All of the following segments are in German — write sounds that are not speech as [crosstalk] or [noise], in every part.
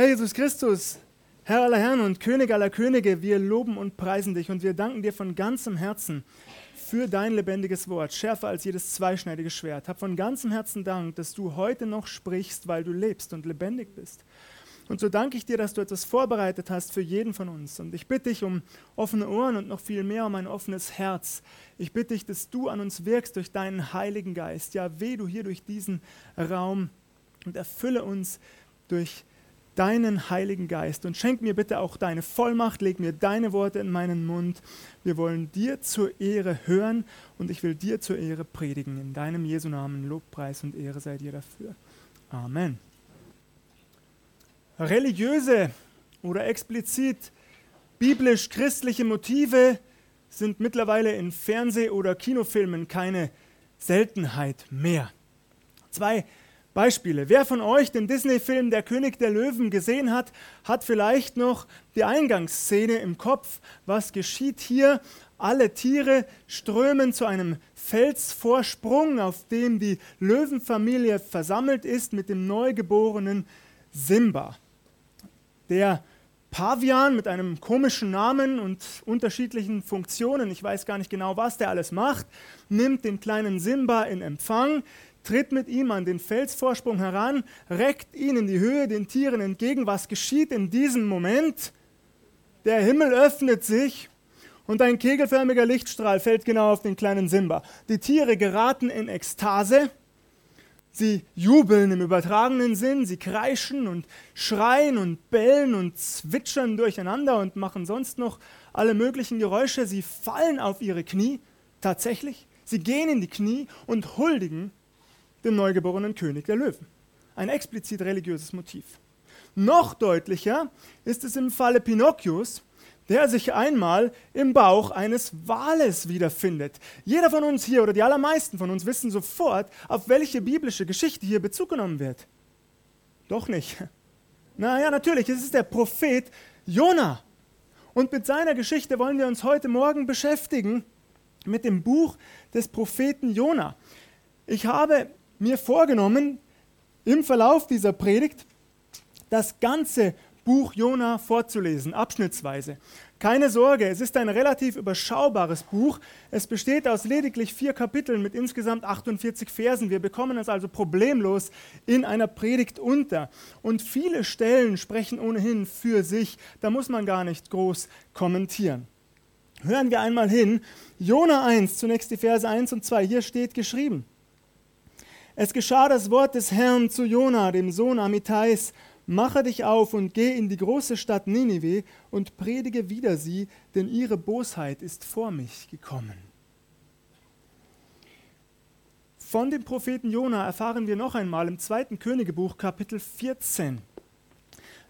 Herr Jesus Christus, Herr aller Herren und König aller Könige, wir loben und preisen dich und wir danken dir von ganzem Herzen für dein lebendiges Wort, schärfer als jedes zweischneidige Schwert. Hab von ganzem Herzen Dank, dass du heute noch sprichst, weil du lebst und lebendig bist. Und so danke ich dir, dass du etwas vorbereitet hast für jeden von uns. Und ich bitte dich um offene Ohren und noch viel mehr um ein offenes Herz. Ich bitte dich, dass du an uns wirkst durch deinen Heiligen Geist. Ja, weh du hier durch diesen Raum und erfülle uns durch deinen Heiligen Geist und schenk mir bitte auch deine Vollmacht, leg mir deine Worte in meinen Mund. Wir wollen dir zur Ehre hören und ich will dir zur Ehre predigen. In deinem Jesu Namen Lobpreis und Ehre sei dir dafür. Amen religiöse oder explizit biblisch-christliche Motive sind mittlerweile in Fernseh- oder Kinofilmen keine Seltenheit mehr. Zwei Beispiele. Wer von euch den Disney-Film Der König der Löwen gesehen hat, hat vielleicht noch die Eingangsszene im Kopf. Was geschieht hier? Alle Tiere strömen zu einem Felsvorsprung, auf dem die Löwenfamilie versammelt ist mit dem neugeborenen Simba. Der Pavian mit einem komischen Namen und unterschiedlichen Funktionen, ich weiß gar nicht genau, was der alles macht, nimmt den kleinen Simba in Empfang, tritt mit ihm an den Felsvorsprung heran, reckt ihn in die Höhe den Tieren entgegen. Was geschieht in diesem Moment? Der Himmel öffnet sich und ein kegelförmiger Lichtstrahl fällt genau auf den kleinen Simba. Die Tiere geraten in Ekstase Sie jubeln im übertragenen Sinn, sie kreischen und schreien und bellen und zwitschern durcheinander und machen sonst noch alle möglichen Geräusche. Sie fallen auf ihre Knie, tatsächlich. Sie gehen in die Knie und huldigen dem neugeborenen König der Löwen. Ein explizit religiöses Motiv. Noch deutlicher ist es im Falle Pinocchios, der sich einmal im Bauch eines Wales wiederfindet. Jeder von uns hier oder die allermeisten von uns wissen sofort, auf welche biblische Geschichte hier Bezug genommen wird. Doch nicht. Naja, natürlich, es ist der Prophet Jona. Und mit seiner Geschichte wollen wir uns heute Morgen beschäftigen, mit dem Buch des Propheten Jona. Ich habe mir vorgenommen, im Verlauf dieser Predigt das ganze Buch Jona vorzulesen, abschnittsweise. Keine Sorge, es ist ein relativ überschaubares Buch. Es besteht aus lediglich vier Kapiteln mit insgesamt 48 Versen. Wir bekommen es also problemlos in einer Predigt unter. Und viele Stellen sprechen ohnehin für sich. Da muss man gar nicht groß kommentieren. Hören wir einmal hin. Jona 1, zunächst die Verse 1 und 2. Hier steht geschrieben. Es geschah das Wort des Herrn zu Jona, dem Sohn Amitais, Mache dich auf und geh in die große Stadt Ninive und predige wider sie, denn ihre Bosheit ist vor mich gekommen. Von dem Propheten Jona erfahren wir noch einmal im zweiten Königebuch Kapitel 14.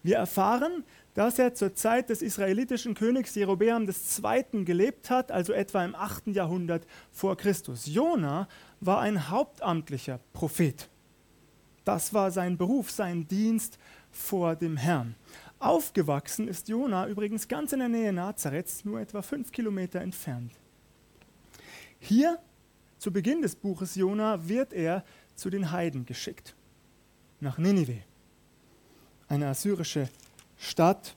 Wir erfahren, dass er zur Zeit des israelitischen Königs Jerobeam II. gelebt hat, also etwa im 8. Jahrhundert vor Christus. Jona war ein hauptamtlicher Prophet. Das war sein Beruf, sein Dienst vor dem Herrn. Aufgewachsen ist Jona übrigens ganz in der Nähe Nazareths, nur etwa fünf Kilometer entfernt. Hier, zu Beginn des Buches Jona, wird er zu den Heiden geschickt, nach Ninive, eine assyrische Stadt.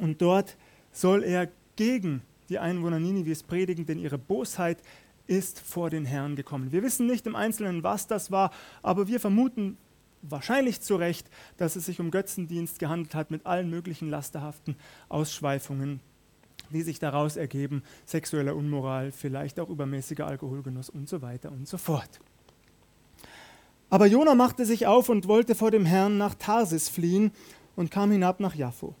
Und dort soll er gegen die Einwohner Ninives predigen, denn ihre Bosheit ist vor den Herrn gekommen. Wir wissen nicht im Einzelnen, was das war, aber wir vermuten wahrscheinlich zu Recht, dass es sich um Götzendienst gehandelt hat mit allen möglichen lasterhaften Ausschweifungen, die sich daraus ergeben, sexueller Unmoral, vielleicht auch übermäßiger Alkoholgenuss und so weiter und so fort. Aber Jona machte sich auf und wollte vor dem Herrn nach Tarsis fliehen und kam hinab nach Jaffo.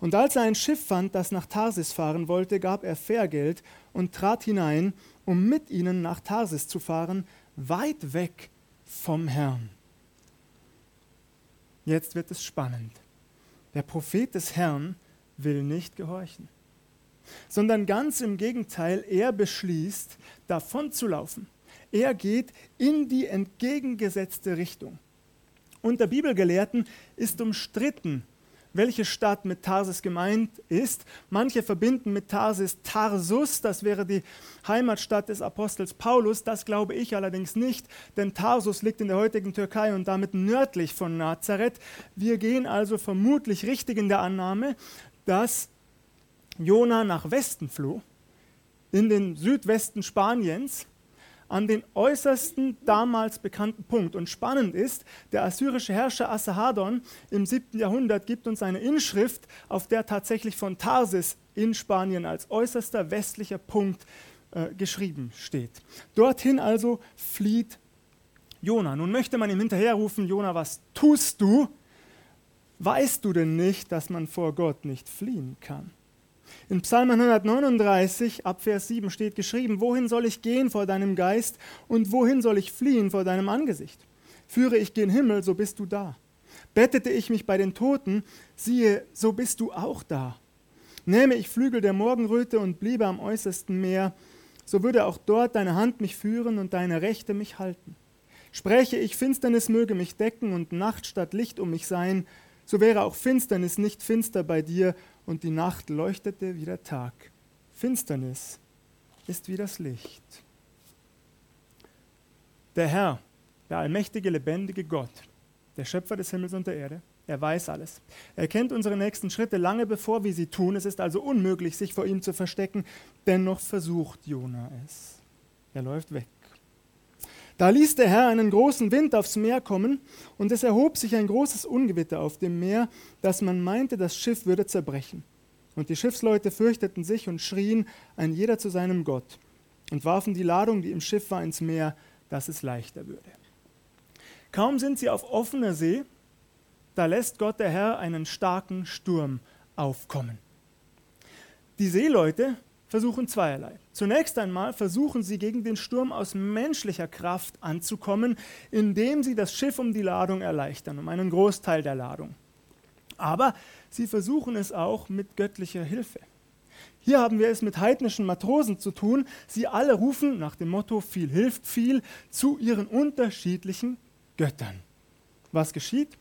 Und als er ein Schiff fand, das nach Tarsis fahren wollte, gab er Fährgeld und trat hinein, um mit ihnen nach Tarsis zu fahren, weit weg vom Herrn. Jetzt wird es spannend. Der Prophet des Herrn will nicht gehorchen, sondern ganz im Gegenteil, er beschließt, davon zu laufen. Er geht in die entgegengesetzte Richtung. Unter Bibelgelehrten ist umstritten, welche Stadt mit Tarsis gemeint ist. Manche verbinden mit Tarsis Tarsus, das wäre die Heimatstadt des Apostels Paulus. Das glaube ich allerdings nicht, denn Tarsus liegt in der heutigen Türkei und damit nördlich von Nazareth. Wir gehen also vermutlich richtig in der Annahme, dass Jona nach Westen floh, in den Südwesten Spaniens an den äußersten damals bekannten Punkt. Und spannend ist, der assyrische Herrscher Assahadon im 7. Jahrhundert gibt uns eine Inschrift, auf der tatsächlich von Tarsis in Spanien als äußerster westlicher Punkt äh, geschrieben steht. Dorthin also flieht Jona. Nun möchte man ihm hinterherrufen, Jona, was tust du? Weißt du denn nicht, dass man vor Gott nicht fliehen kann? In Psalm 139 ab Vers 7 steht geschrieben, wohin soll ich gehen vor deinem Geist und wohin soll ich fliehen vor deinem Angesicht? Führe ich gen Himmel, so bist du da. Bettete ich mich bei den Toten, siehe, so bist du auch da. Nähme ich Flügel der Morgenröte und bliebe am äußersten Meer, so würde auch dort deine Hand mich führen und deine Rechte mich halten. Spräche ich, Finsternis möge mich decken und Nacht statt Licht um mich sein, so wäre auch Finsternis nicht finster bei dir und die Nacht leuchtete wie der Tag. Finsternis ist wie das Licht. Der Herr, der allmächtige, lebendige Gott, der Schöpfer des Himmels und der Erde, er weiß alles. Er kennt unsere nächsten Schritte lange bevor wir sie tun. Es ist also unmöglich, sich vor ihm zu verstecken. Dennoch versucht Jona es. Er läuft weg. Da ließ der Herr einen großen Wind aufs Meer kommen, und es erhob sich ein großes Ungewitter auf dem Meer, dass man meinte, das Schiff würde zerbrechen. Und die Schiffsleute fürchteten sich und schrien, ein jeder zu seinem Gott, und warfen die Ladung, die im Schiff war, ins Meer, dass es leichter würde. Kaum sind sie auf offener See, da lässt Gott der Herr einen starken Sturm aufkommen. Die Seeleute versuchen zweierlei. Zunächst einmal versuchen sie gegen den Sturm aus menschlicher Kraft anzukommen, indem sie das Schiff um die Ladung erleichtern, um einen Großteil der Ladung. Aber sie versuchen es auch mit göttlicher Hilfe. Hier haben wir es mit heidnischen Matrosen zu tun. Sie alle rufen nach dem Motto viel hilft viel zu ihren unterschiedlichen Göttern. Was geschieht?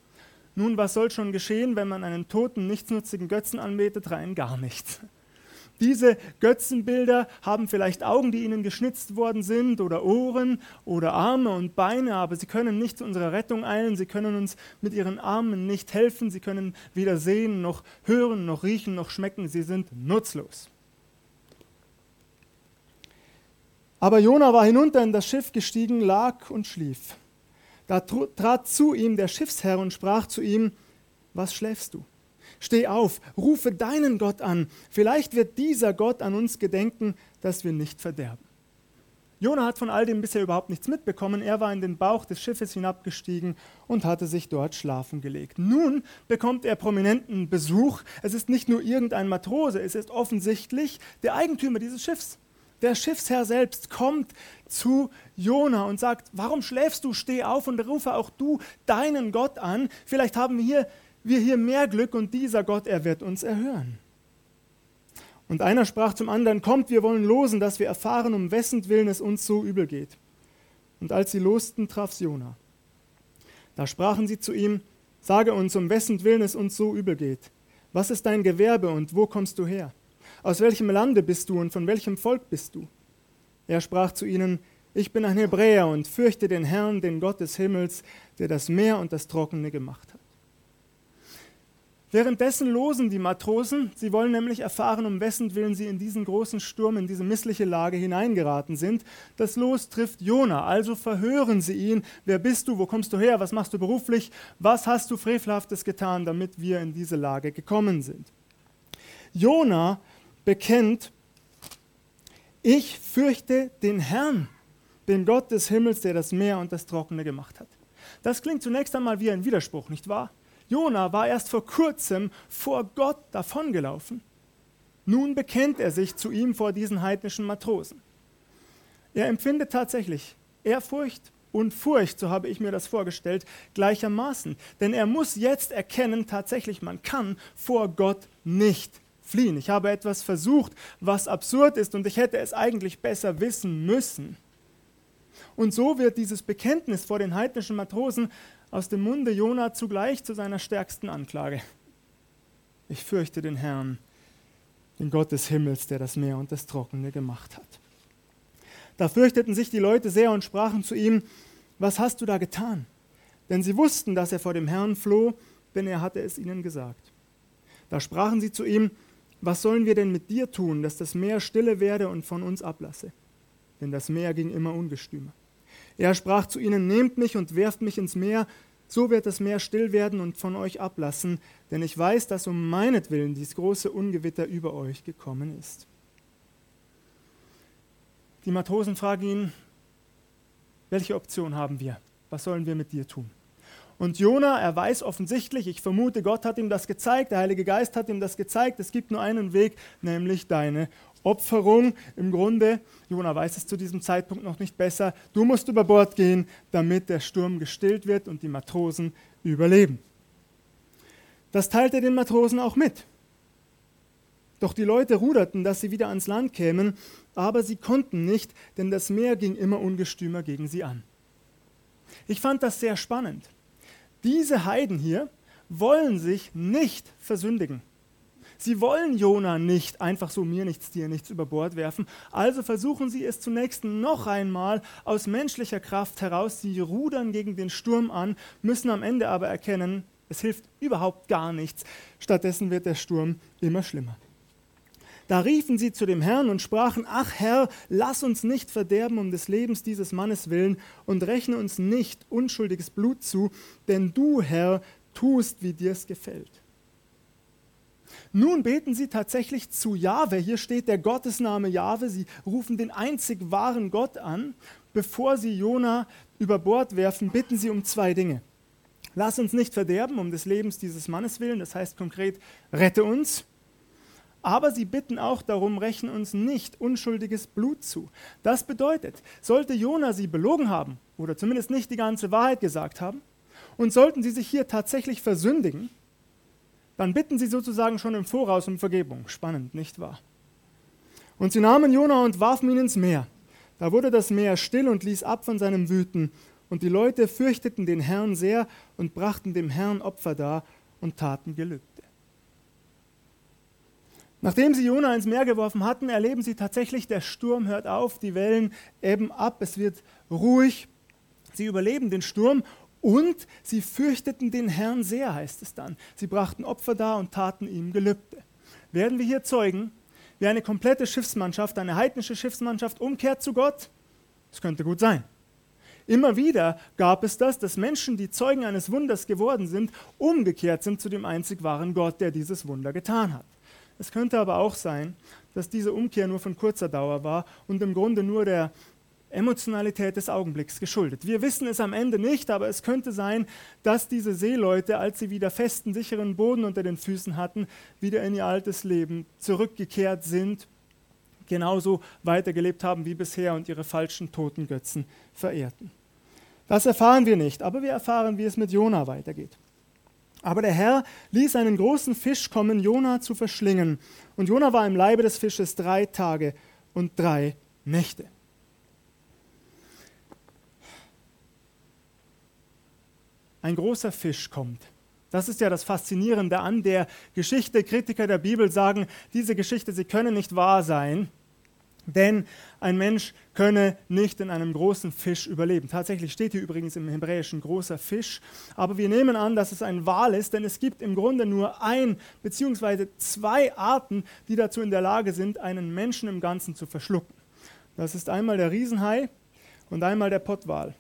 Nun, was soll schon geschehen, wenn man einen toten, nichtsnutzigen Götzen anbetet? Rein gar nichts. Diese Götzenbilder haben vielleicht Augen, die ihnen geschnitzt worden sind, oder Ohren oder Arme und Beine, aber sie können nicht zu unserer Rettung eilen, sie können uns mit ihren Armen nicht helfen, sie können weder sehen, noch hören, noch riechen, noch schmecken, sie sind nutzlos. Aber Jona war hinunter in das Schiff gestiegen, lag und schlief. Da trat zu ihm der Schiffsherr und sprach zu ihm, was schläfst du? Steh auf, rufe deinen Gott an. Vielleicht wird dieser Gott an uns gedenken, dass wir nicht verderben. Jona hat von all dem bisher überhaupt nichts mitbekommen. Er war in den Bauch des Schiffes hinabgestiegen und hatte sich dort schlafen gelegt. Nun bekommt er prominenten Besuch. Es ist nicht nur irgendein Matrose, es ist offensichtlich der Eigentümer dieses Schiffs. Der Schiffsherr selbst kommt zu Jona und sagt: Warum schläfst du? Steh auf und rufe auch du deinen Gott an. Vielleicht haben wir hier wir hier mehr Glück und dieser Gott, er wird uns erhören. Und einer sprach zum anderen, kommt, wir wollen losen, dass wir erfahren, um wessen Willen es uns so übel geht. Und als sie losten, traf Jona. Da sprachen sie zu ihm, sage uns, um wessen Willen es uns so übel geht. Was ist dein Gewerbe und wo kommst du her? Aus welchem Lande bist du und von welchem Volk bist du? Er sprach zu ihnen, ich bin ein Hebräer und fürchte den Herrn, den Gott des Himmels, der das Meer und das Trockene gemacht hat. Währenddessen losen die Matrosen, sie wollen nämlich erfahren, um wessen Willen sie in diesen großen Sturm, in diese missliche Lage hineingeraten sind. Das Los trifft Jona, also verhören sie ihn. Wer bist du? Wo kommst du her? Was machst du beruflich? Was hast du Frevelhaftes getan, damit wir in diese Lage gekommen sind? Jona bekennt, ich fürchte den Herrn, den Gott des Himmels, der das Meer und das Trockene gemacht hat. Das klingt zunächst einmal wie ein Widerspruch, nicht wahr? Jona war erst vor kurzem vor Gott davongelaufen. Nun bekennt er sich zu ihm vor diesen heidnischen Matrosen. Er empfindet tatsächlich Ehrfurcht und Furcht, so habe ich mir das vorgestellt, gleichermaßen. Denn er muss jetzt erkennen, tatsächlich, man kann vor Gott nicht fliehen. Ich habe etwas versucht, was absurd ist und ich hätte es eigentlich besser wissen müssen. Und so wird dieses Bekenntnis vor den heidnischen Matrosen aus dem Munde Jona zugleich zu seiner stärksten Anklage. Ich fürchte den Herrn, den Gott des Himmels, der das Meer und das Trockene gemacht hat. Da fürchteten sich die Leute sehr und sprachen zu ihm, was hast du da getan? Denn sie wussten, dass er vor dem Herrn floh, denn er hatte es ihnen gesagt. Da sprachen sie zu ihm, was sollen wir denn mit dir tun, dass das Meer stille werde und von uns ablasse? Denn das Meer ging immer ungestümer. Er sprach zu ihnen, nehmt mich und werft mich ins Meer, so wird das Meer still werden und von euch ablassen, denn ich weiß, dass um meinetwillen dies große Ungewitter über euch gekommen ist. Die Matrosen fragen ihn, welche Option haben wir? Was sollen wir mit dir tun? Und Jona, er weiß offensichtlich, ich vermute, Gott hat ihm das gezeigt, der Heilige Geist hat ihm das gezeigt, es gibt nur einen Weg, nämlich deine Opferung. Im Grunde, Jona weiß es zu diesem Zeitpunkt noch nicht besser, du musst über Bord gehen, damit der Sturm gestillt wird und die Matrosen überleben. Das teilt er den Matrosen auch mit. Doch die Leute ruderten, dass sie wieder ans Land kämen, aber sie konnten nicht, denn das Meer ging immer ungestümer gegen sie an. Ich fand das sehr spannend. Diese Heiden hier wollen sich nicht versündigen. Sie wollen Jona nicht einfach so mir nichts, dir nichts über Bord werfen. Also versuchen sie es zunächst noch einmal aus menschlicher Kraft heraus. Sie rudern gegen den Sturm an, müssen am Ende aber erkennen, es hilft überhaupt gar nichts. Stattdessen wird der Sturm immer schlimmer. Da riefen sie zu dem Herrn und sprachen, ach Herr, lass uns nicht verderben um des Lebens dieses Mannes willen und rechne uns nicht unschuldiges Blut zu, denn du, Herr, tust, wie dir es gefällt. Nun beten sie tatsächlich zu Jahwe. Hier steht der Gottesname Jahwe. Sie rufen den einzig wahren Gott an. Bevor sie Jona über Bord werfen, bitten sie um zwei Dinge. Lass uns nicht verderben um des Lebens dieses Mannes willen, das heißt konkret, rette uns aber sie bitten auch darum, rechnen uns nicht unschuldiges Blut zu. Das bedeutet, sollte Jona sie belogen haben oder zumindest nicht die ganze Wahrheit gesagt haben und sollten sie sich hier tatsächlich versündigen, dann bitten sie sozusagen schon im Voraus um Vergebung. Spannend, nicht wahr? Und sie nahmen Jona und warfen ihn ins Meer. Da wurde das Meer still und ließ ab von seinem Wüten. Und die Leute fürchteten den Herrn sehr und brachten dem Herrn Opfer dar und taten Gelübde. Nachdem sie Jona ins Meer geworfen hatten, erleben sie tatsächlich, der Sturm hört auf, die Wellen ebben ab, es wird ruhig. Sie überleben den Sturm und sie fürchteten den Herrn sehr, heißt es dann. Sie brachten Opfer dar und taten ihm Gelübde. Werden wir hier zeugen, wie eine komplette Schiffsmannschaft, eine heidnische Schiffsmannschaft umkehrt zu Gott? Das könnte gut sein. Immer wieder gab es das, dass Menschen, die Zeugen eines Wunders geworden sind, umgekehrt sind zu dem einzig wahren Gott, der dieses Wunder getan hat. Es könnte aber auch sein, dass diese Umkehr nur von kurzer Dauer war und im Grunde nur der Emotionalität des Augenblicks geschuldet. Wir wissen es am Ende nicht, aber es könnte sein, dass diese Seeleute, als sie wieder festen, sicheren Boden unter den Füßen hatten, wieder in ihr altes Leben zurückgekehrt sind, genauso weitergelebt haben wie bisher und ihre falschen toten Götzen verehrten. Das erfahren wir nicht, aber wir erfahren, wie es mit Jona weitergeht. Aber der Herr ließ einen großen Fisch kommen, Jona zu verschlingen. Und Jona war im Leibe des Fisches drei Tage und drei Nächte. Ein großer Fisch kommt. Das ist ja das Faszinierende an der Geschichte. Kritiker der Bibel sagen, diese Geschichte, sie können nicht wahr sein. Denn ein Mensch könne nicht in einem großen Fisch überleben. Tatsächlich steht hier übrigens im Hebräischen großer Fisch. Aber wir nehmen an, dass es ein Wal ist, denn es gibt im Grunde nur ein bzw. zwei Arten, die dazu in der Lage sind, einen Menschen im Ganzen zu verschlucken. Das ist einmal der Riesenhai und einmal der Pottwal.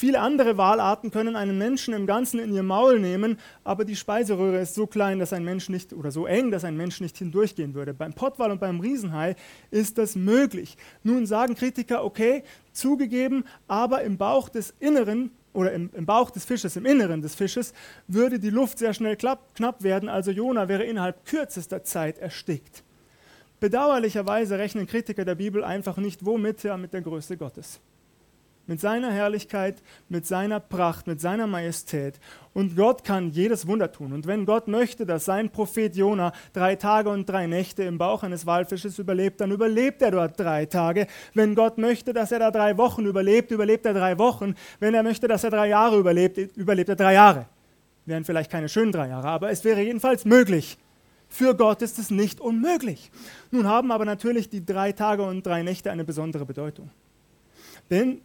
Viele andere Walarten können einen Menschen im Ganzen in ihr Maul nehmen, aber die Speiseröhre ist so klein, dass ein Mensch nicht oder so eng, dass ein Mensch nicht hindurchgehen würde. Beim Pottwal und beim Riesenhai ist das möglich. Nun sagen Kritiker, okay, zugegeben, aber im Bauch des Inneren oder im, im, Bauch des Fisches, im Inneren des Fisches, würde die Luft sehr schnell klapp, knapp werden, also Jona wäre innerhalb kürzester Zeit erstickt. Bedauerlicherweise rechnen Kritiker der Bibel einfach nicht womit, ja mit der Größe Gottes mit seiner Herrlichkeit, mit seiner Pracht, mit seiner Majestät. Und Gott kann jedes Wunder tun. Und wenn Gott möchte, dass sein Prophet Jona drei Tage und drei Nächte im Bauch eines Walfisches überlebt, dann überlebt er dort drei Tage. Wenn Gott möchte, dass er da drei Wochen überlebt, überlebt er drei Wochen. Wenn er möchte, dass er drei Jahre überlebt, überlebt er drei Jahre. Wären vielleicht keine schönen drei Jahre, aber es wäre jedenfalls möglich. Für Gott ist es nicht unmöglich. Nun haben aber natürlich die drei Tage und drei Nächte eine besondere Bedeutung. Denn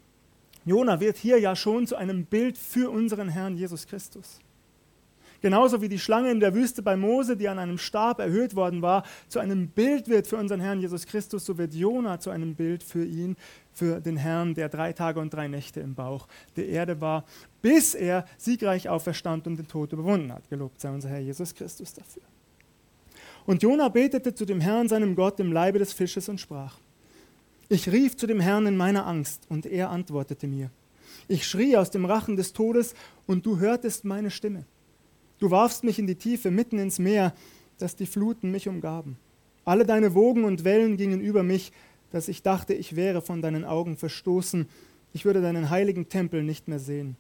Jona wird hier ja schon zu einem Bild für unseren Herrn Jesus Christus. Genauso wie die Schlange in der Wüste bei Mose, die an einem Stab erhöht worden war, zu einem Bild wird für unseren Herrn Jesus Christus, so wird Jona zu einem Bild für ihn, für den Herrn, der drei Tage und drei Nächte im Bauch der Erde war, bis er siegreich auferstand und den Tod überwunden hat. Gelobt sei unser Herr Jesus Christus dafür. Und Jona betete zu dem Herrn, seinem Gott, im Leibe des Fisches und sprach: Ich rief zu dem Herrn in meiner Angst, und er antwortete mir. Ich schrie aus dem Rachen des Todes, und du hörtest meine Stimme. Du warfst mich in die Tiefe, mitten ins Meer, dass die Fluten mich umgaben. Alle deine Wogen und Wellen gingen über mich, dass ich dachte, ich wäre von deinen Augen verstoßen, ich würde deinen heiligen Tempel nicht mehr sehen.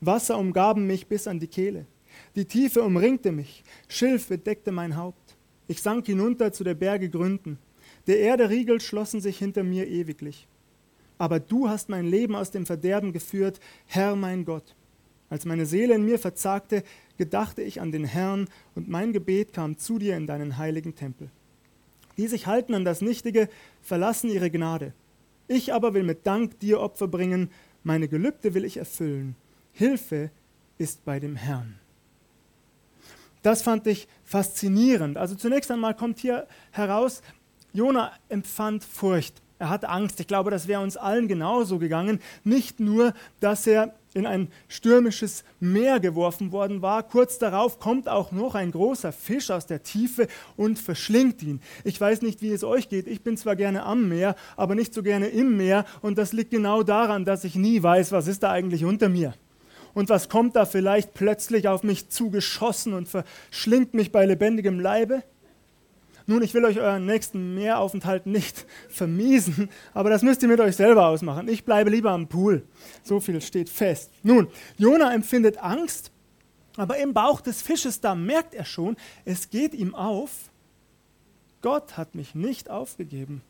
Wasser umgaben mich bis an die Kehle. Die Tiefe umringte mich, Schilf bedeckte mein Haupt. Ich sank hinunter zu der Berge Gründen. Der Erde Riegel schlossen sich hinter mir ewiglich. Aber du hast mein Leben aus dem Verderben geführt, Herr mein Gott. Als meine Seele in mir verzagte, gedachte ich an den Herrn und mein Gebet kam zu dir in deinen heiligen Tempel. Die sich halten an das Nichtige, verlassen ihre Gnade. Ich aber will mit Dank dir Opfer bringen, meine Gelübde will ich erfüllen. Hilfe ist bei dem Herrn. Das fand ich faszinierend. Also zunächst einmal kommt hier heraus, Jona empfand Furcht. Er hatte Angst. Ich glaube, das wäre uns allen genauso gegangen. Nicht nur, dass er in ein stürmisches Meer geworfen worden war. Kurz darauf kommt auch noch ein großer Fisch aus der Tiefe und verschlingt ihn. Ich weiß nicht, wie es euch geht. Ich bin zwar gerne am Meer, aber nicht so gerne im Meer. Und das liegt genau daran, dass ich nie weiß, was ist da eigentlich unter mir. Und was kommt da vielleicht plötzlich auf mich zugeschossen und verschlingt mich bei lebendigem Leibe? Nun, ich will euch euren nächsten Meeraufenthalt nicht [laughs] vermiesen, aber das müsst ihr mit euch selber ausmachen. Ich bleibe lieber am Pool. So viel steht fest. Nun, Jona empfindet Angst, aber im Bauch des Fisches, da merkt er schon, es geht ihm auf, Gott hat mich nicht aufgegeben.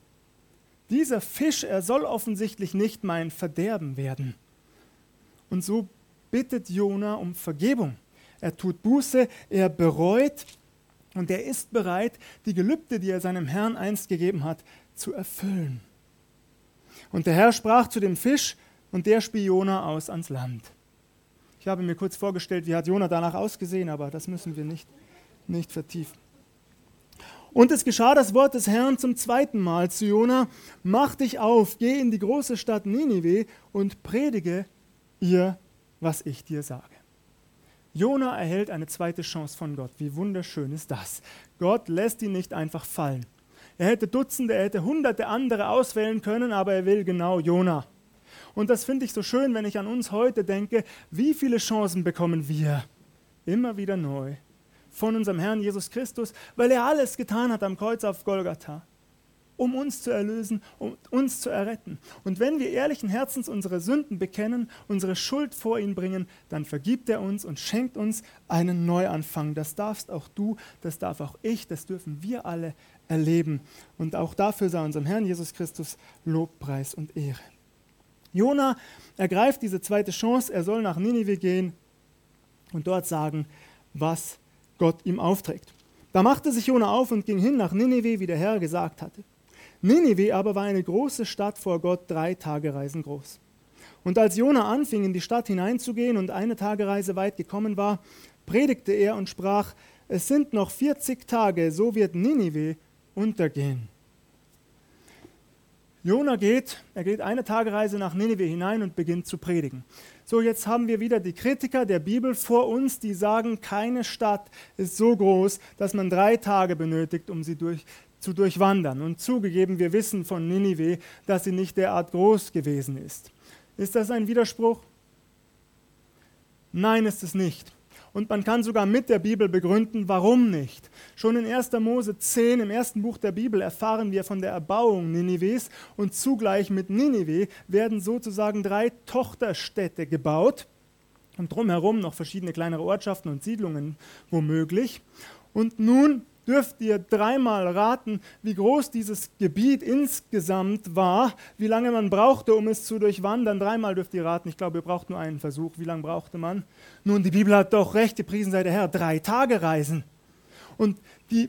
Dieser Fisch, er soll offensichtlich nicht mein Verderben werden. Und so bittet Jona um Vergebung. Er tut Buße, er bereut und er ist bereit, die Gelübde, die er seinem Herrn einst gegeben hat, zu erfüllen. Und der Herr sprach zu dem Fisch, und der spie Jona aus ans Land. Ich habe mir kurz vorgestellt, wie hat Jona danach ausgesehen, aber das müssen wir nicht, nicht vertiefen. Und es geschah das Wort des Herrn zum zweiten Mal zu Jona: Mach dich auf, geh in die große Stadt Ninive und predige ihr, was ich dir sage. Jona erhält eine zweite Chance von Gott. Wie wunderschön ist das. Gott lässt ihn nicht einfach fallen. Er hätte Dutzende, er hätte Hunderte andere auswählen können, aber er will genau Jona. Und das finde ich so schön, wenn ich an uns heute denke, wie viele Chancen bekommen wir immer wieder neu von unserem Herrn Jesus Christus, weil er alles getan hat am Kreuz auf Golgatha um uns zu erlösen, um uns zu erretten. Und wenn wir ehrlichen Herzens unsere Sünden bekennen, unsere Schuld vor ihn bringen, dann vergibt er uns und schenkt uns einen Neuanfang. Das darfst auch du, das darf auch ich, das dürfen wir alle erleben. Und auch dafür sei unserem Herrn Jesus Christus Lobpreis und Ehre. Jona ergreift diese zweite Chance, er soll nach Ninive gehen und dort sagen, was Gott ihm aufträgt. Da machte sich Jona auf und ging hin nach Ninive, wie der Herr gesagt hatte. Ninive aber war eine große Stadt vor Gott, drei Tagereisen groß. Und als Jona anfing, in die Stadt hineinzugehen und eine Tagereise weit gekommen war, predigte er und sprach, es sind noch 40 Tage, so wird Ninive untergehen. Jona geht, er geht eine Tagereise nach Ninive hinein und beginnt zu predigen. So, jetzt haben wir wieder die Kritiker der Bibel vor uns, die sagen, keine Stadt ist so groß, dass man drei Tage benötigt, um sie durch, zu durchwandern. Und zugegeben, wir wissen von Ninive, dass sie nicht derart groß gewesen ist. Ist das ein Widerspruch? Nein, ist es nicht. Und man kann sogar mit der Bibel begründen, warum nicht. Schon in 1. Mose 10, im ersten Buch der Bibel, erfahren wir von der Erbauung Ninives und zugleich mit Ninive werden sozusagen drei Tochterstädte gebaut und drumherum noch verschiedene kleinere Ortschaften und Siedlungen womöglich. Und nun dürft ihr dreimal raten, wie groß dieses Gebiet insgesamt war, wie lange man brauchte, um es zu durchwandern. Dreimal dürft ihr raten. Ich glaube, ihr braucht nur einen Versuch. Wie lange brauchte man? Nun, die Bibel hat doch recht, gepriesen sei der Herr, drei Tage Reisen. Und die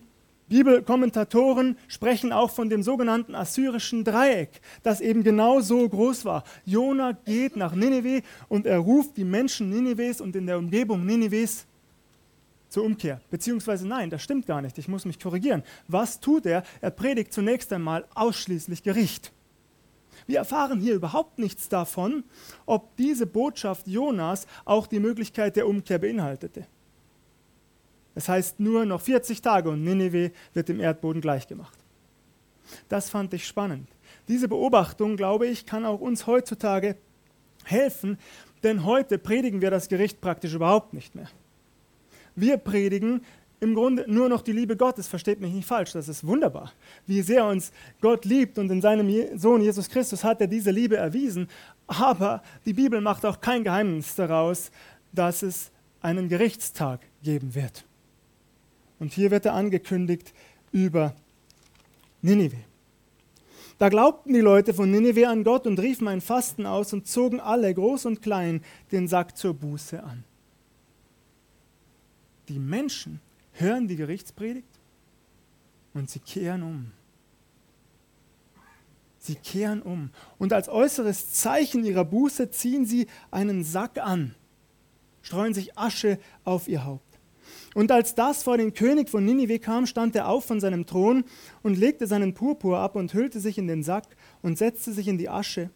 Bibelkommentatoren sprechen auch von dem sogenannten assyrischen Dreieck, das eben genau so groß war. Jona geht nach Nineveh und er ruft die Menschen Ninevehs und in der Umgebung Ninevehs zur Umkehr. Beziehungsweise nein, das stimmt gar nicht. Ich muss mich korrigieren. Was tut er? Er predigt zunächst einmal ausschließlich Gericht. Wir erfahren hier überhaupt nichts davon, ob diese Botschaft Jonas auch die Möglichkeit der Umkehr beinhaltete. Es heißt nur noch 40 Tage und Nineveh wird dem Erdboden gleichgemacht. Das fand ich spannend. Diese Beobachtung, glaube ich, kann auch uns heutzutage helfen, denn heute predigen wir das Gericht praktisch überhaupt nicht mehr. Wir predigen im Grunde nur noch die Liebe Gottes, versteht mich nicht falsch, das ist wunderbar. Wie sehr uns Gott liebt und in seinem Sohn Jesus Christus hat er diese Liebe erwiesen. Aber die Bibel macht auch kein Geheimnis daraus, dass es einen Gerichtstag geben wird. Und hier wird er angekündigt über Ninive. Da glaubten die Leute von Ninive an Gott und riefen ein Fasten aus und zogen alle, groß und klein, den Sack zur Buße an. Die Menschen hören die Gerichtspredigt und sie kehren um. Sie kehren um. Und als äußeres Zeichen ihrer Buße ziehen sie einen Sack an, streuen sich Asche auf ihr Haupt. Und als das vor den König von Ninive kam, stand er auf von seinem Thron und legte seinen Purpur ab und hüllte sich in den Sack und setzte sich in die Asche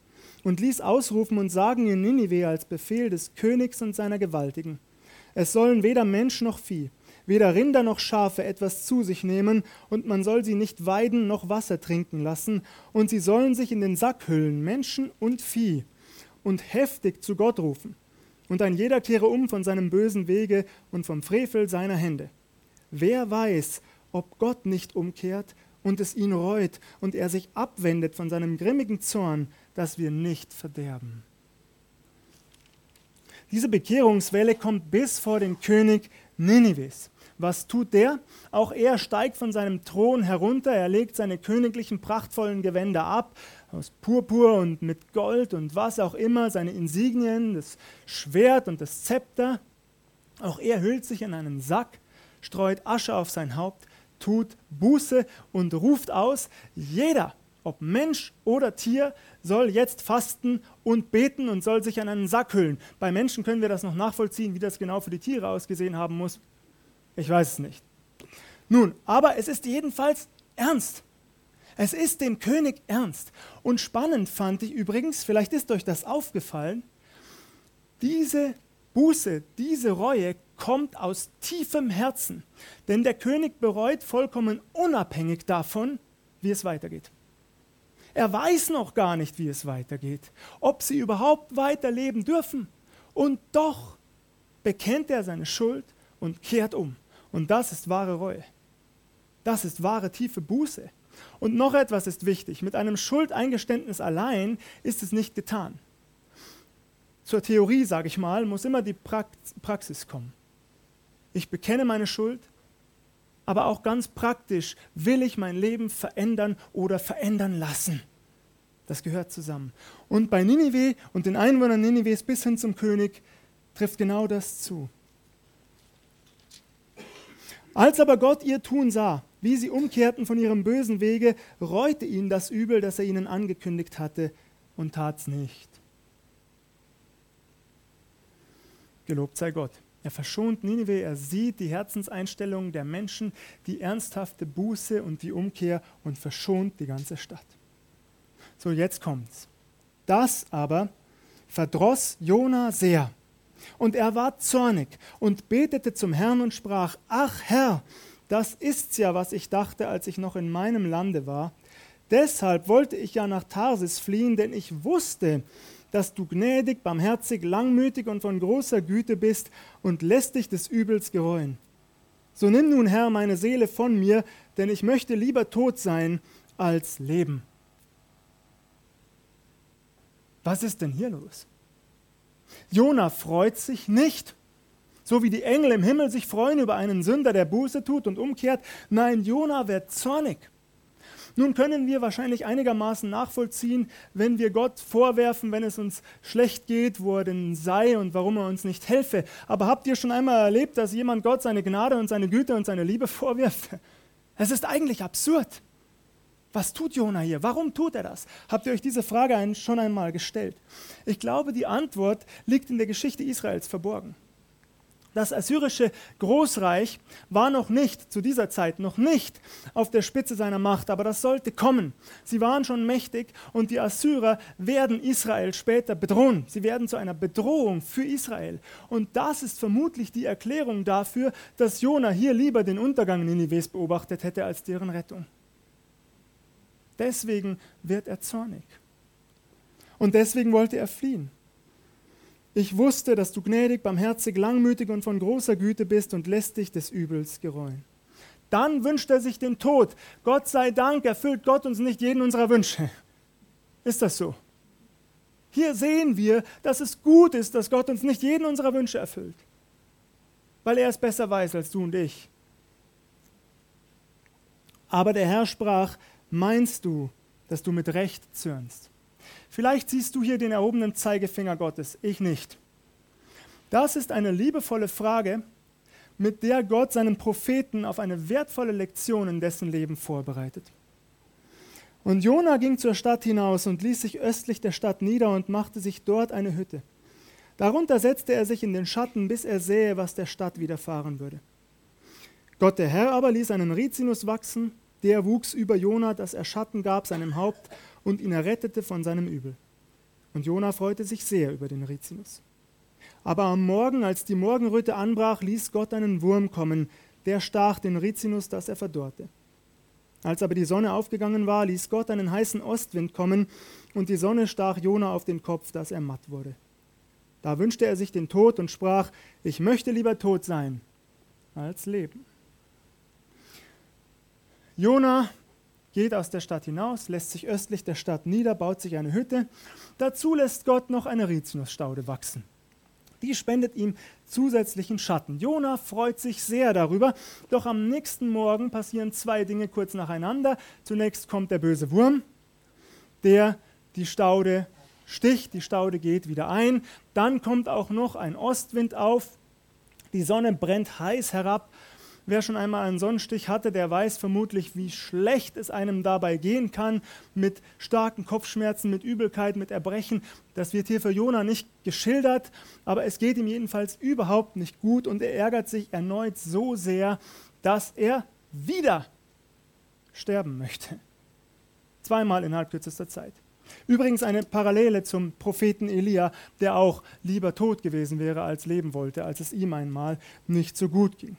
und ließ ausrufen und sagen in Ninive als Befehl des Königs und seiner Gewaltigen. Es sollen weder Mensch noch Vieh, weder Rinder noch Schafe etwas zu sich nehmen, und man soll sie nicht weiden noch Wasser trinken lassen, und sie sollen sich in den Sack hüllen, Menschen und Vieh, und heftig zu Gott rufen und ein jeder kehre um von seinem bösen Wege und vom Frevel seiner Hände. Wer weiß, ob Gott nicht umkehrt und es ihn reut und er sich abwendet von seinem grimmigen Zorn, dass wir nicht verderben. Diese Bekehrungswelle kommt bis vor den König Ninives. Was tut der? Auch er steigt von seinem Thron herunter, er legt seine königlichen prachtvollen Gewänder ab, aus Purpur und mit Gold und was auch immer, seine Insignien, das Schwert und das Zepter. Auch er hüllt sich in einen Sack, streut Asche auf sein Haupt, tut Buße und ruft aus, jeder, ob Mensch oder Tier, soll jetzt fasten und beten und soll sich an einen Sack hüllen. Bei Menschen können wir das noch nachvollziehen, wie das genau für die Tiere ausgesehen haben muss. Ich weiß es nicht. Nun, aber es ist jedenfalls ernst. Es ist dem König ernst. Und spannend fand ich übrigens, vielleicht ist euch das aufgefallen, diese Buße, diese Reue kommt aus tiefem Herzen. Denn der König bereut vollkommen unabhängig davon, wie es weitergeht. Er weiß noch gar nicht, wie es weitergeht, ob sie überhaupt weiterleben dürfen. Und doch bekennt er seine Schuld und kehrt um. Und das ist wahre Reue. Das ist wahre tiefe Buße. Und noch etwas ist wichtig. Mit einem Schuldeingeständnis allein ist es nicht getan. Zur Theorie, sage ich mal, muss immer die Praxis kommen. Ich bekenne meine Schuld, aber auch ganz praktisch will ich mein Leben verändern oder verändern lassen. Das gehört zusammen. Und bei Ninive und den Einwohnern Ninives bis hin zum König trifft genau das zu. Als aber Gott ihr Tun sah, wie sie umkehrten von ihrem bösen Wege, reute ihn das Übel, das er ihnen angekündigt hatte, und tat's nicht. Gelobt sei Gott. Er verschont Ninive, er sieht die Herzenseinstellungen der Menschen, die ernsthafte Buße und die Umkehr und verschont die ganze Stadt. So, jetzt kommt's. Das aber verdross Jona sehr und er war zornig und betete zum Herrn und sprach, ach Herr, das ist's ja, was ich dachte, als ich noch in meinem Lande war. Deshalb wollte ich ja nach Tarsis fliehen, denn ich wusste, dass du gnädig, barmherzig, langmütig und von großer Güte bist und lässt dich des Übels gereuen. So nimm nun, Herr, meine Seele von mir, denn ich möchte lieber tot sein als leben. Was ist denn hier los? Jona freut sich nicht, so wie die Engel im Himmel sich freuen über einen Sünder, der Buße tut und umkehrt. Nein, Jona wird zornig. Nun können wir wahrscheinlich einigermaßen nachvollziehen, wenn wir Gott vorwerfen, wenn es uns schlecht geht, wo er denn sei und warum er uns nicht helfe. Aber habt ihr schon einmal erlebt, dass jemand Gott seine Gnade und seine Güte und seine Liebe [laughs] vorwirft? Es ist eigentlich absurd. Was tut Jona hier? Warum tut er das? Habt ihr euch diese Frage schon einmal gestellt? Ich glaube, die Antwort liegt in der Geschichte Israels verborgen. Das assyrische Großreich war noch nicht, zu dieser Zeit noch nicht auf der Spitze seiner Macht, aber das sollte kommen. Sie waren schon mächtig und die Assyrer werden Israel später bedrohen. Sie werden zu einer Bedrohung für Israel. Und das ist vermutlich die Erklärung dafür, dass Jona hier lieber den Untergang Ninives beobachtet hätte als deren Rettung. Deswegen wird er zornig. Und deswegen wollte er fliehen. Ich wusste, dass du gnädig, barmherzig, langmütig und von großer Güte bist und lässt dich des Übels gereuen. Dann wünscht er sich den Tod. Gott sei Dank erfüllt Gott uns nicht jeden unserer Wünsche. Ist das so? Hier sehen wir, dass es gut ist, dass Gott uns nicht jeden unserer Wünsche erfüllt, weil er es besser weiß als du und ich. Aber der Herr sprach, meinst du, dass du mit Recht zürnst? Vielleicht siehst du hier den erhobenen Zeigefinger Gottes, ich nicht. Das ist eine liebevolle Frage, mit der Gott seinen Propheten auf eine wertvolle Lektion in dessen Leben vorbereitet. Und Jona ging zur Stadt hinaus und ließ sich östlich der Stadt nieder und machte sich dort eine Hütte. Darunter setzte er sich in den Schatten, bis er sähe, was der Stadt widerfahren würde. Gott der Herr aber ließ einen Rizinus wachsen, der wuchs über Jona, dass er Schatten gab seinem Haupt und ihn errettete von seinem Übel. Und Jona freute sich sehr über den Rizinus. Aber am Morgen, als die Morgenröte anbrach, ließ Gott einen Wurm kommen, der stach den Rizinus, dass er verdorrte. Als aber die Sonne aufgegangen war, ließ Gott einen heißen Ostwind kommen, und die Sonne stach Jona auf den Kopf, dass er matt wurde. Da wünschte er sich den Tod und sprach: Ich möchte lieber tot sein als leben. Jona geht aus der Stadt hinaus, lässt sich östlich der Stadt nieder, baut sich eine Hütte. Dazu lässt Gott noch eine Rizinusstaude wachsen. Die spendet ihm zusätzlichen Schatten. Jona freut sich sehr darüber, doch am nächsten Morgen passieren zwei Dinge kurz nacheinander. Zunächst kommt der böse Wurm, der die Staude sticht, die Staude geht wieder ein. Dann kommt auch noch ein Ostwind auf, die Sonne brennt heiß herab Wer schon einmal einen Sonnenstich hatte, der weiß vermutlich, wie schlecht es einem dabei gehen kann, mit starken Kopfschmerzen, mit Übelkeit, mit Erbrechen. Das wird hier für Jona nicht geschildert, aber es geht ihm jedenfalls überhaupt nicht gut und er ärgert sich erneut so sehr, dass er wieder sterben möchte. Zweimal innerhalb kürzester Zeit. Übrigens eine Parallele zum Propheten Elia, der auch lieber tot gewesen wäre als leben wollte, als es ihm einmal nicht so gut ging.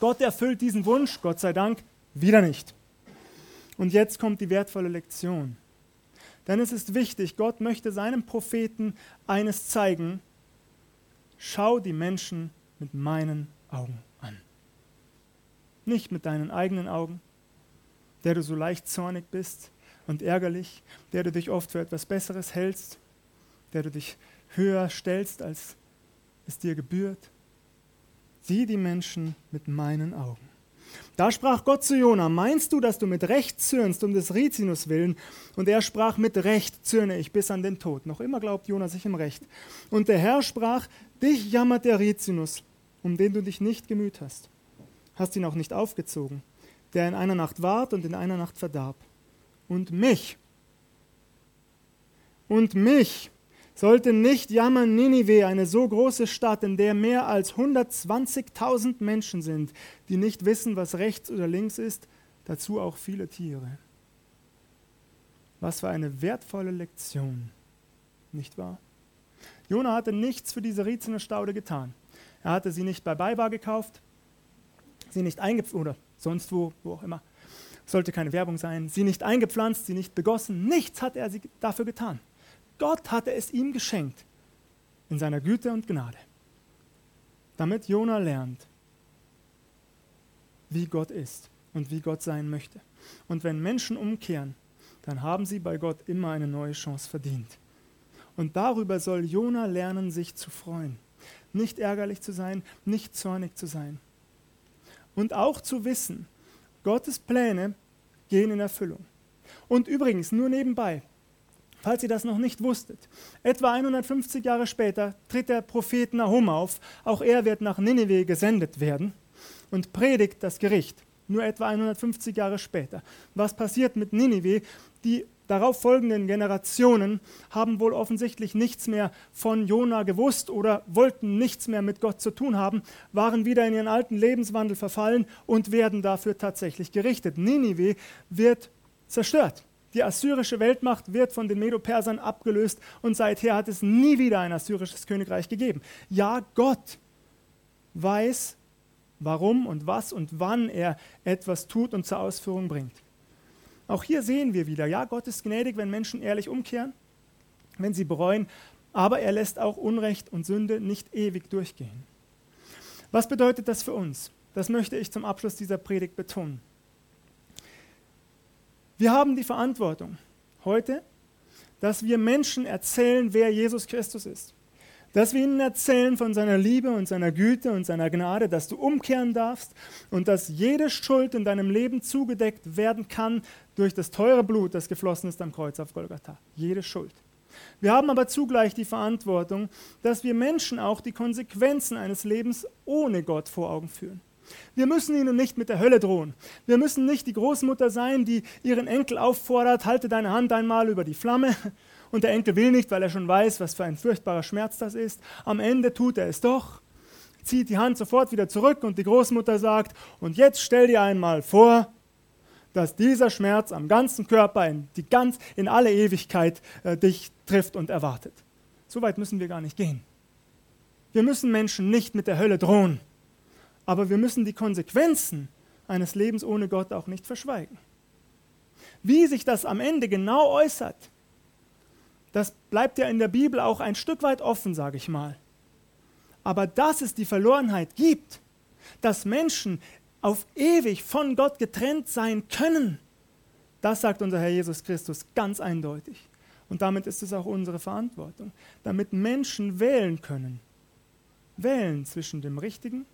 Gott erfüllt diesen Wunsch, Gott sei Dank, wieder nicht. Und jetzt kommt die wertvolle Lektion. Denn es ist wichtig, Gott möchte seinem Propheten eines zeigen, schau die Menschen mit meinen Augen an. Nicht mit deinen eigenen Augen, der du so leicht zornig bist und ärgerlich, der du dich oft für etwas Besseres hältst, der du dich höher stellst, als es dir gebührt, Sieh die Menschen mit meinen Augen. Da sprach Gott zu Jona: Meinst du, dass du mit Recht zürnst um des Rizinus willen? Und er sprach: Mit Recht zürne ich bis an den Tod. Noch immer glaubt Jona sich im Recht. Und der Herr sprach: Dich jammert der Rizinus, um den du dich nicht gemüht hast. Hast ihn auch nicht aufgezogen, der in einer Nacht ward und in einer Nacht verdarb. Und mich, und mich sollte nicht jammern Ninive, eine so große Stadt, in der mehr als 120.000 Menschen sind, die nicht wissen, was rechts oder links ist, dazu auch viele Tiere. Was für eine wertvolle Lektion, nicht wahr? Jona hatte nichts für diese Rizene Staude getan. Er hatte sie nicht bei Beibar gekauft, sie nicht eingepflanzt oder sonst wo, wo auch immer. Sollte keine Werbung sein. Sie nicht eingepflanzt, sie nicht begossen. Nichts hat er dafür getan. Gott hatte es ihm geschenkt in seiner Güte und Gnade, damit Jona lernt, wie Gott ist und wie Gott sein möchte. Und wenn Menschen umkehren, dann haben sie bei Gott immer eine neue Chance verdient. Und darüber soll Jona lernen, sich zu freuen, nicht ärgerlich zu sein, nicht zornig zu sein. Und auch zu wissen, Gottes Pläne gehen in Erfüllung. Und übrigens, nur nebenbei, Falls ihr das noch nicht wusstet, etwa 150 Jahre später tritt der Prophet Nahum auf. Auch er wird nach Nineveh gesendet werden und predigt das Gericht. nur etwa 150 Jahre später. Was passiert mit Ninive? Die darauf folgenden Generationen haben wohl offensichtlich nichts mehr von Jona gewusst oder wollten nichts mehr mit Gott zu tun haben, waren wieder in ihren alten Lebenswandel verfallen und werden dafür tatsächlich gerichtet. Ninive wird zerstört. Die assyrische Weltmacht wird von den Medo-Persern abgelöst und seither hat es nie wieder ein assyrisches Königreich gegeben. Ja, Gott weiß, warum und was und wann er etwas tut und zur Ausführung bringt. Auch hier sehen wir wieder, ja, Gott ist gnädig, wenn Menschen ehrlich umkehren, wenn sie bereuen, aber er lässt auch Unrecht und Sünde nicht ewig durchgehen. Was bedeutet das für uns? Das möchte ich zum Abschluss dieser Predigt betonen. Wir haben die Verantwortung heute, dass wir Menschen erzählen, wer Jesus Christus ist. Dass wir ihnen erzählen von seiner Liebe und seiner Güte und seiner Gnade, dass du umkehren darfst und dass jede Schuld in deinem Leben zugedeckt werden kann durch das teure Blut, das geflossen ist am Kreuz auf Golgatha. Jede Schuld. Wir haben aber zugleich die Verantwortung, dass wir Menschen auch die Konsequenzen eines Lebens ohne Gott vor Augen führen. Wir müssen ihnen nicht mit der Hölle drohen. Wir müssen nicht die Großmutter sein, die ihren Enkel auffordert, halte deine Hand einmal über die Flamme und der Enkel will nicht, weil er schon weiß, was für ein furchtbarer Schmerz das ist. Am Ende tut er es doch, zieht die Hand sofort wieder zurück und die Großmutter sagt, und jetzt stell dir einmal vor, dass dieser Schmerz am ganzen Körper in, die ganz, in alle Ewigkeit äh, dich trifft und erwartet. So weit müssen wir gar nicht gehen. Wir müssen Menschen nicht mit der Hölle drohen, aber wir müssen die Konsequenzen eines Lebens ohne Gott auch nicht verschweigen. Wie sich das am Ende genau äußert, das bleibt ja in der Bibel auch ein Stück weit offen, sage ich mal. Aber dass es die Verlorenheit gibt, dass Menschen auf ewig von Gott getrennt sein können, das sagt unser Herr Jesus Christus ganz eindeutig. Und damit ist es auch unsere Verantwortung, damit Menschen wählen können. Wählen zwischen dem richtigen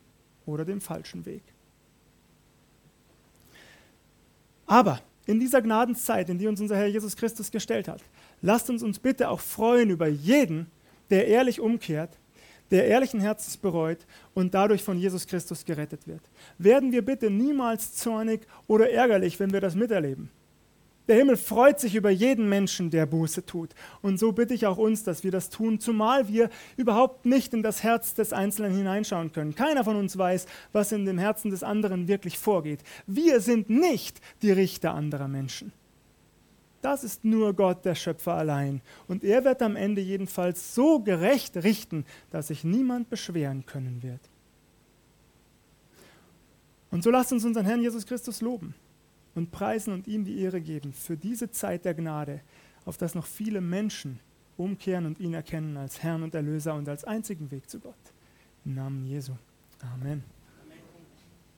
oder dem falschen Weg. Aber in dieser Gnadenszeit, in die uns unser Herr Jesus Christus gestellt hat, lasst uns uns bitte auch freuen über jeden, der ehrlich umkehrt, der ehrlichen Herzens bereut und dadurch von Jesus Christus gerettet wird. Werden wir bitte niemals zornig oder ärgerlich, wenn wir das miterleben. Der Himmel freut sich über jeden Menschen, der Buße tut. Und so bitte ich auch uns, dass wir das tun, zumal wir überhaupt nicht in das Herz des Einzelnen hineinschauen können. Keiner von uns weiß, was in dem Herzen des anderen wirklich vorgeht. Wir sind nicht die Richter anderer Menschen. Das ist nur Gott, der Schöpfer allein. Und er wird am Ende jedenfalls so gerecht richten, dass sich niemand beschweren können wird. Und so lasst uns unseren Herrn Jesus Christus loben und preisen und ihm die Ehre geben für diese Zeit der Gnade, auf das noch viele Menschen umkehren und ihn erkennen als Herrn und Erlöser und als einzigen Weg zu Gott. Im Namen Jesu. Amen.